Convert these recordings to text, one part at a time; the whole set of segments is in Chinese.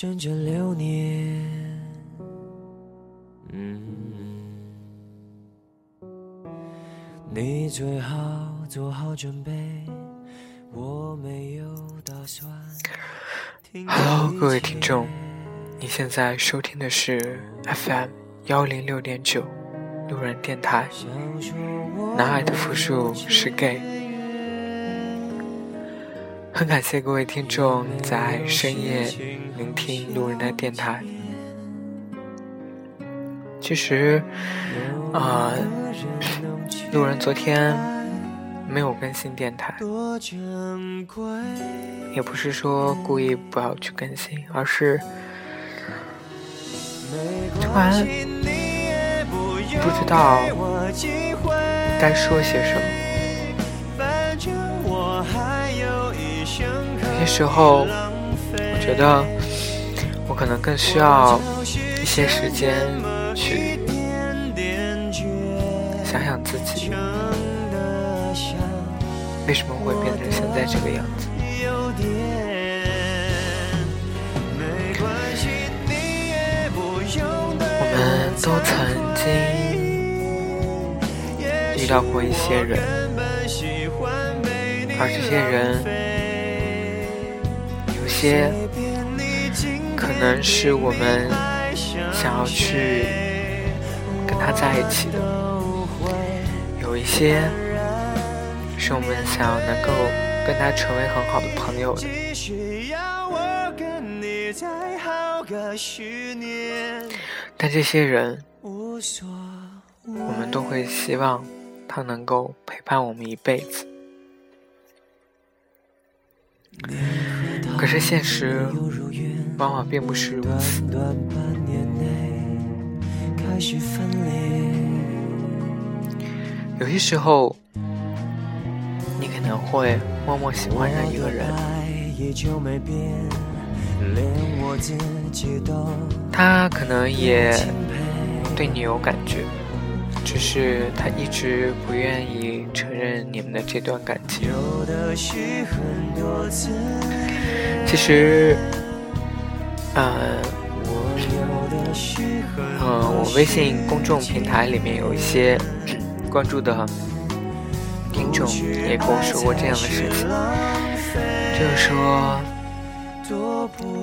整整六年。嗯，你最好做好准备，我没有打算。Hello，各位听众，你现在收听的是 FM 幺零六点九路人电台，男孩的复数是 gay。很感谢各位听众在深夜聆听路人的电台。其实，啊，路人昨天没有更新电台，也不是说故意不要去更新，而是突然不知道该说些什么。些时候，我觉得我可能更需要一些时间。去想想自己为什么会变成现在这个样子。我们都曾经遇到过一些人，而这些人些可能是我们想要去跟。他在一起的有一些是我们想要能够跟他成为很好的朋友的，但这些人，我们都会希望他能够陪伴我们一辈子。可是现实往往并不是如此。有些时候，你可能会默默喜欢上一个人，他可能也对你有感觉，只是他一直不愿意承认你们的这段感情。其实，呃。嗯，我微信公众平台里面有一些关注的听众也跟我说过这样的事情，就是说，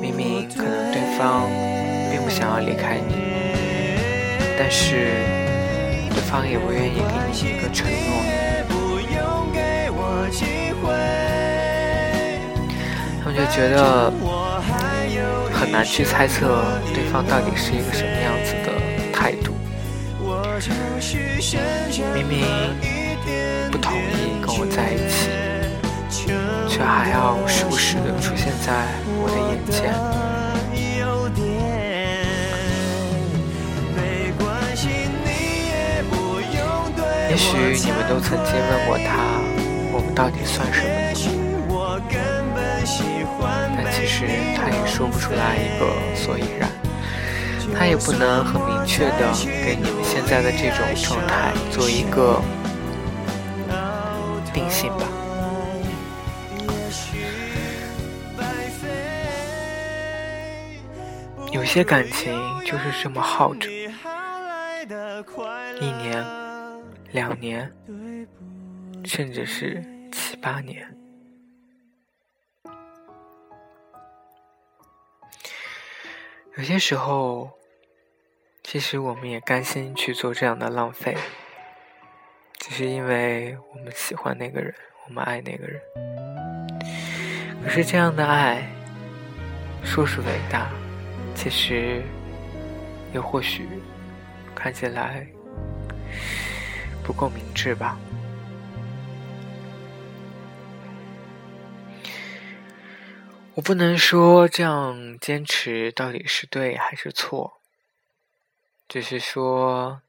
明明可能对方并不想要离开你，但是对方也不愿意给你一个承诺，就觉得。很难去猜测对方到底是一个什么样子的态度。明明不同意跟我在一起，却还要时不时的出现在我的眼前。也许你们都曾经问过他，我们到底算什么？但其实他也说不出来一个所以然，他也不能很明确的给你们现在的这种状态做一个定性吧。有些感情就是这么耗着，一年、两年，甚至是七八年。有些时候，其实我们也甘心去做这样的浪费，只是因为我们喜欢那个人，我们爱那个人。可是这样的爱，说是伟大，其实又或许看起来不够明智吧。我不能说这样坚持到底是对还是错，只是说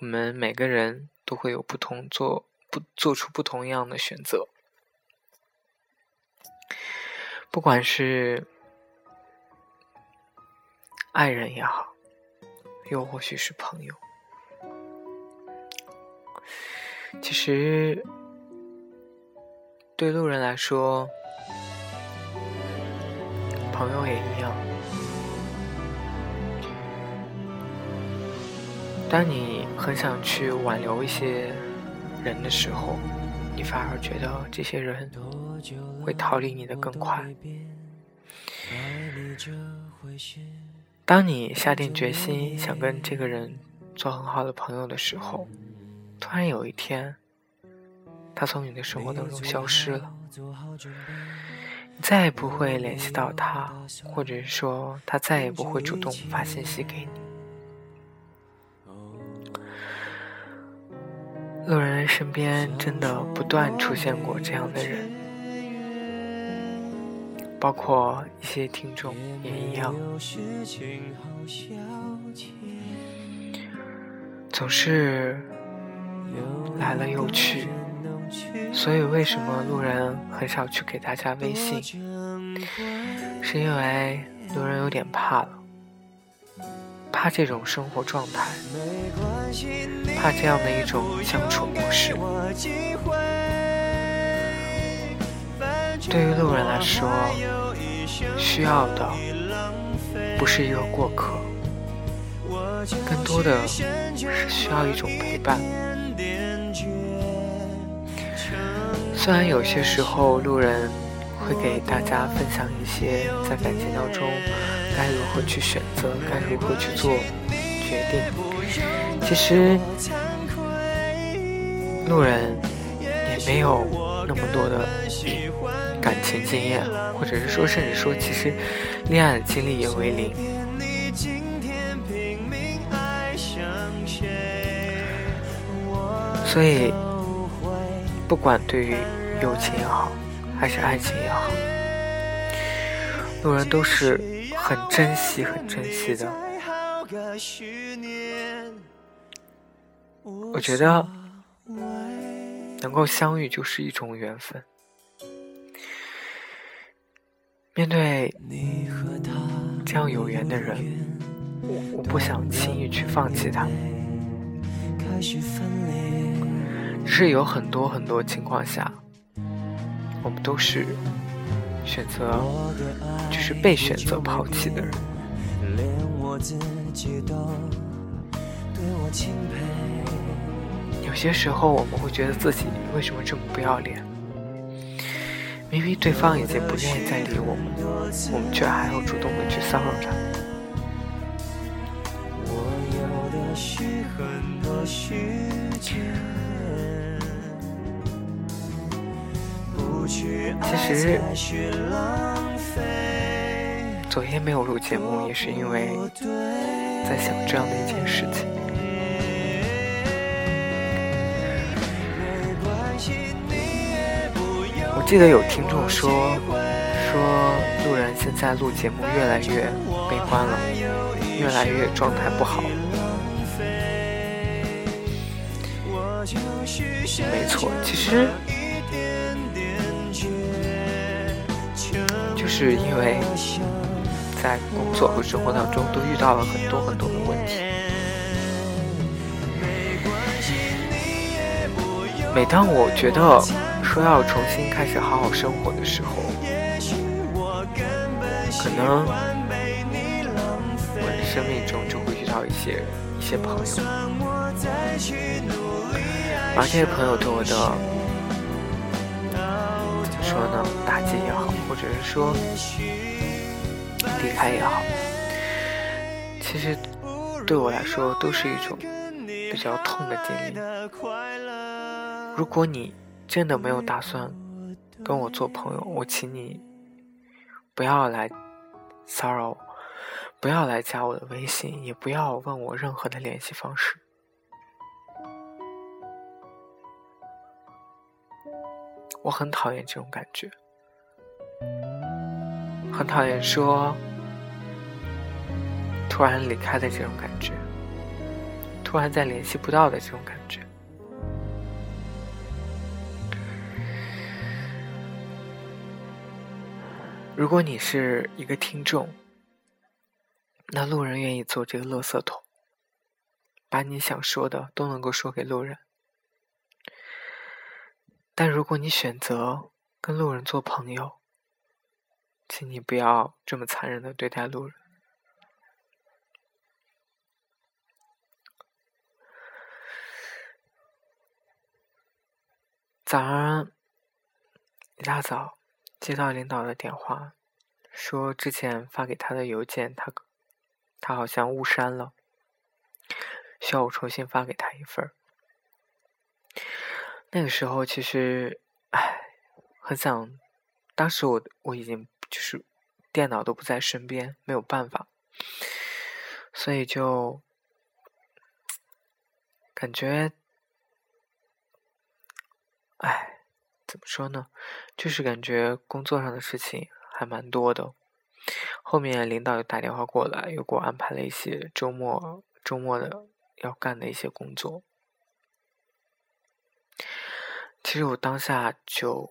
我们每个人都会有不同做不做出不同样的选择，不管是爱人也好，又或许是朋友，其实对路人来说，朋友也一样。当你很想去挽留一些人的时候，你反而觉得这些人会逃离你的更快。当你下定决心想跟这个人做很好的朋友的时候，突然有一天，他从你的生活当中消失了，再也不会联系到他，或者是说他再也不会主动发信息给你。路人身边真的不断出现过这样的人，包括一些听众也一样，总是来了又去。所以为什么路人很少去给大家微信？是因为路人有点怕了。怕这种生活状态，怕这样的一种相处模式。对于路人来说，需要的不是一个过客，更多的是需要一种陪伴。虽然有些时候路人会给大家分享一些在感情当中。该如何去选择？该如何去做决定？其实，路人也没有那么多的感情经验，或者是说，甚至说，其实恋爱的经历也为零。所以，不管对于友情也好，还是爱情也好，路人都是。很珍惜，很珍惜的。我觉得能够相遇就是一种缘分。面对这样有缘的人，我我不想轻易去放弃他。是有很多很多情况下，我们都是。选择就是被选择抛弃的人。有些时候我们会觉得自己为什么这么不要脸？明明对方已经不愿意再理我们，我们却还要主动的去骚扰他。我有的许很多许其实，昨天没有录节目，也是因为在想这样的一件事情。我记得有听众说，说路人现在录节目越来越悲观了，越来越状态不好。没错，其实。是因为在工作和生活当中都遇到了很多很多的问题。每当我觉得说要重新开始好好生活的时候，可能我的生命中就会遇到一些一些朋友，而这些朋友对我的。说呢，打击也好，或者是说离开也好，其实对我来说都是一种比较痛的经历。如果你真的没有打算跟我做朋友，我请你不要来骚扰我，不要来加我的微信，也不要问我任何的联系方式。我很讨厌这种感觉，很讨厌说突然离开的这种感觉，突然再联系不到的这种感觉。如果你是一个听众，那路人愿意做这个垃圾桶，把你想说的都能够说给路人。但如果你选择跟路人做朋友，请你不要这么残忍的对待路人。早上一大早接到领导的电话，说之前发给他的邮件，他他好像误删了，需要我重新发给他一份儿。那个时候其实，唉，很想，当时我我已经就是电脑都不在身边，没有办法，所以就感觉。哎，怎么说呢？就是感觉工作上的事情还蛮多的。后面领导又打电话过来，又给我安排了一些周末周末的要干的一些工作。其实我当下就，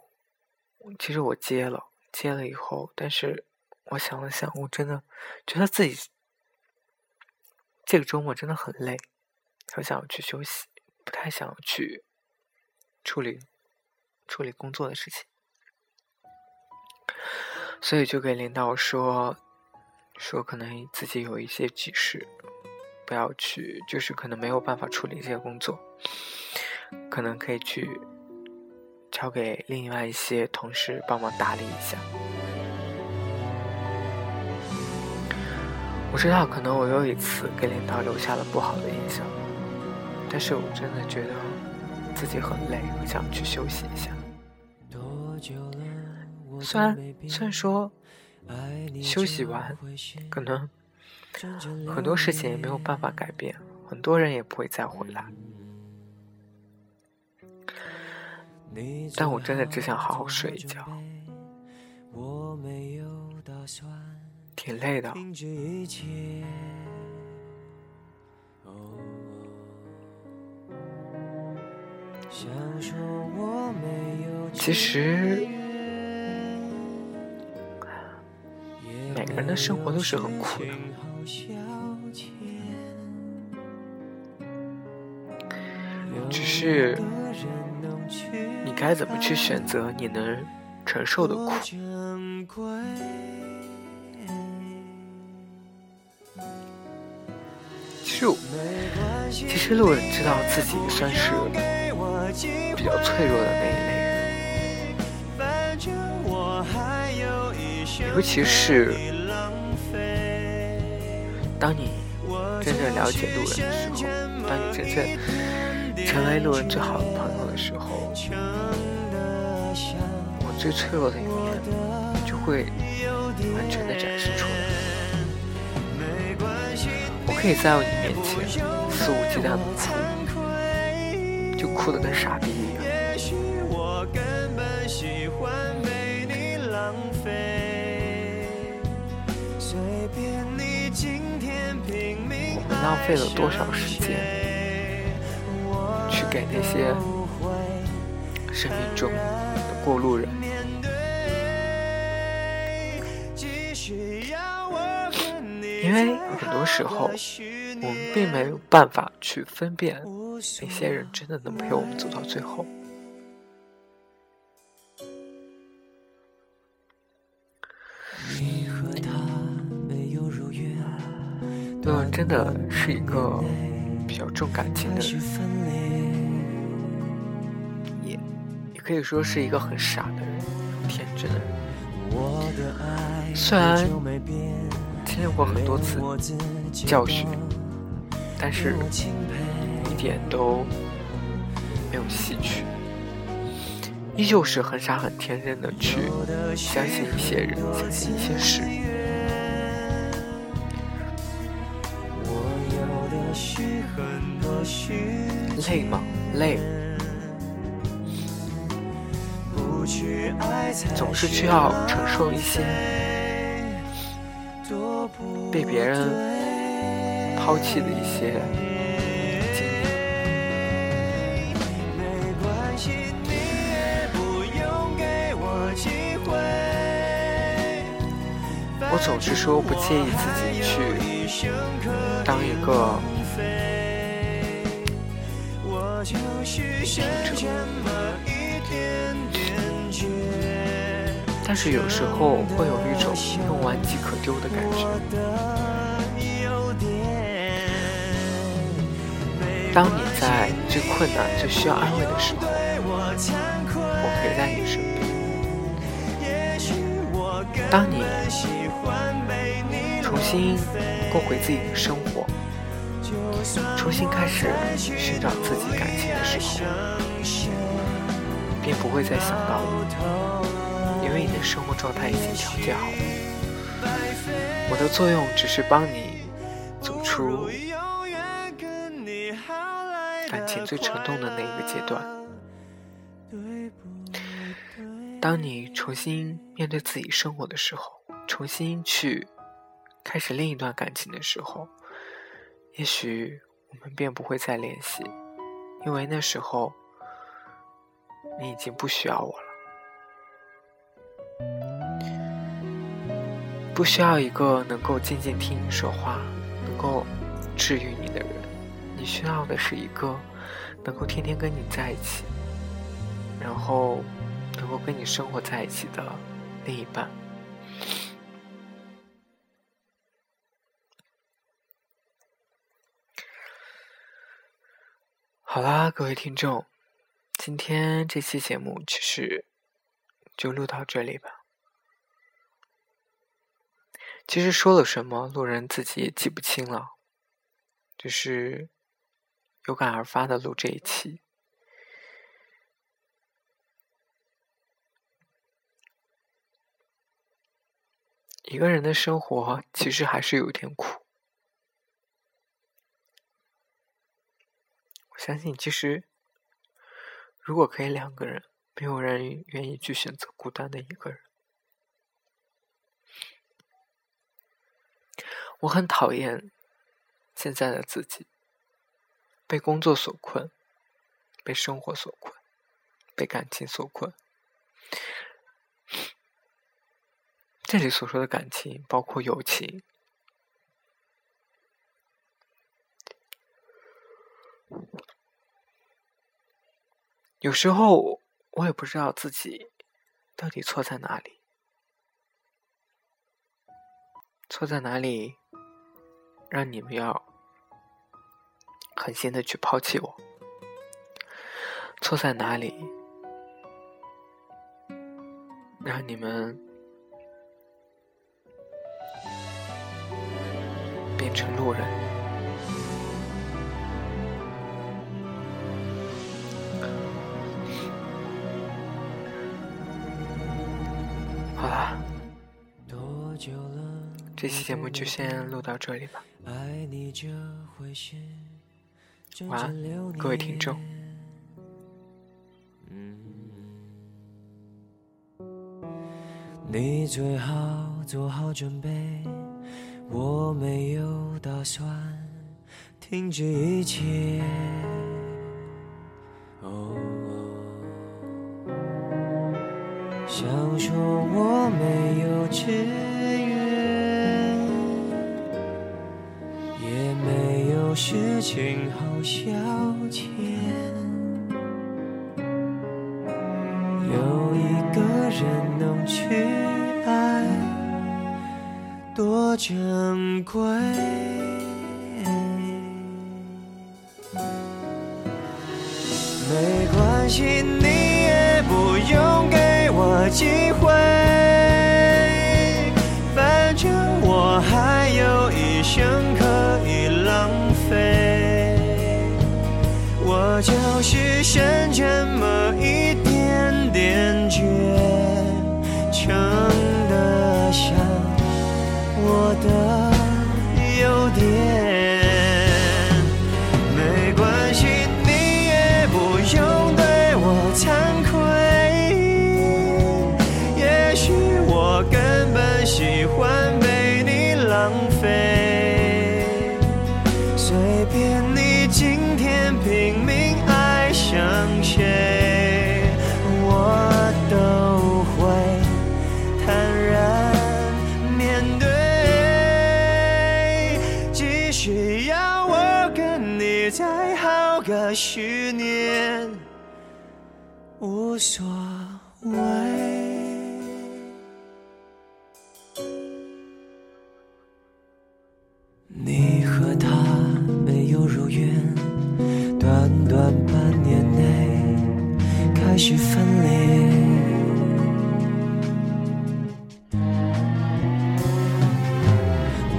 其实我接了，接了以后，但是我想了想，我真的觉得自己这个周末真的很累，很想要去休息，不太想去处理。处理工作的事情，所以就给领导说，说可能自己有一些急事，不要去，就是可能没有办法处理这些工作，可能可以去交给另外一些同事帮忙打理一下。我知道可能我又一次给领导留下了不好的印象，但是我真的觉得自己很累，我想去休息一下。虽然虽然说休息完，可能很多事情也没有办法改变，很多人也不会再回来，但我真的只想好好睡一觉，挺累的。其实，每个人的生活都是很苦的，只是你该怎么去选择你能承受的苦。其实，其实路人知道自己算是比较脆弱的那一类人。尤其是当你真正了解路人的时候，当你真正成为路人最好的朋友的时候，最脆弱的一面就会完全的展示出来。我可以在你面前肆无忌惮的哭，就哭得跟傻逼一样。浪费了多少时间去给那些生命中的过路人？因为很多时候，我们并没有办法去分辨哪些人真的能陪我们走到最后。真的是一个比较重感情的人，也也可以说是一个很傻的人，天真的人。虽然经历过很多次教训，但是一点都没有吸取，依旧是很傻很天真的去相信一些人，相信一些事。累吗？累，总是需要承受一些被别人抛弃的一些经历。我总是说不介意自己去当一个。但是有时候会有一种用完即可丢的感觉。当你在最困难、最需要安慰的时候，我陪在你身边。当你重新过回自己的生活，重新开始寻找自己感情的时候，便不会再想到我，因为你生活状态已经调节好了。我的作用只是帮你走出感情最沉痛的那一个阶段。当你重新面对自己生活的时候，重新去开始另一段感情的时候，也许我们便不会再联系，因为那时候你已经不需要我了，不需要一个能够静静听你说话、能够治愈你的人，你需要的是一个能够天天跟你在一起，然后。能够跟你生活在一起的另一半。好啦，各位听众，今天这期节目其实就录到这里吧。其实说了什么，路人自己也记不清了，只是有感而发的录这一期。一个人的生活其实还是有点苦。我相信，其实如果可以两个人，没有人愿意去选择孤单的一个人。我很讨厌现在的自己，被工作所困，被生活所困，被感情所困。这里所说的感情，包括友情。有时候我也不知道自己到底错在哪里，错在哪里，让你们要狠心的去抛弃我？错在哪里，让你们？变成路人。好啦，这期节目就先录到这里吧。晚安，各位听众。你最好做好准备。我没有打算停止一切。哦，想说我没有志愿，也没有事情好消遣。有一个人能去爱。多珍贵，是剩这么十年无所谓。你和他没有如愿，短短半年内开始分裂。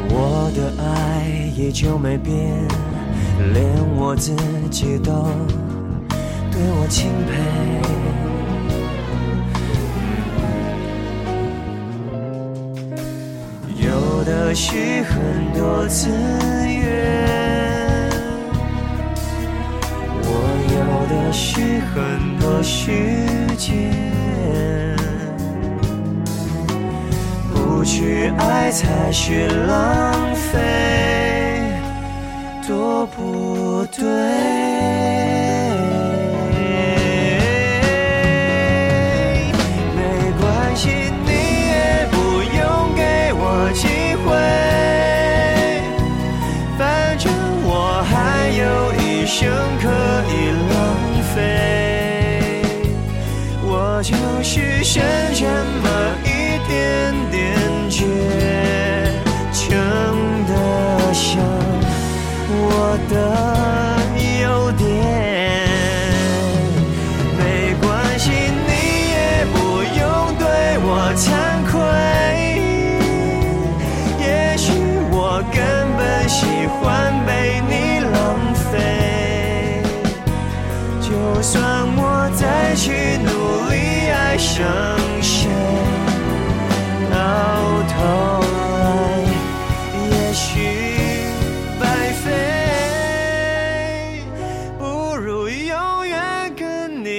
我的爱也就没变，连我自己。己都对我钦佩。有的是很多资源，我有的是很多时间。不去爱才是浪费，多不对。生可以浪费。我就是剩这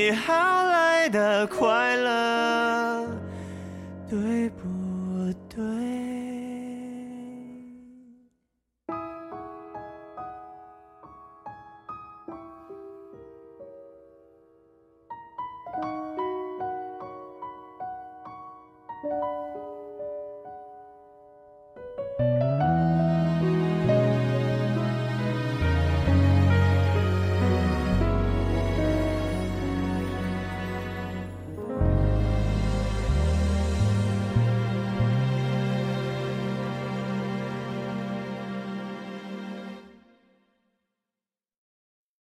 你好来的快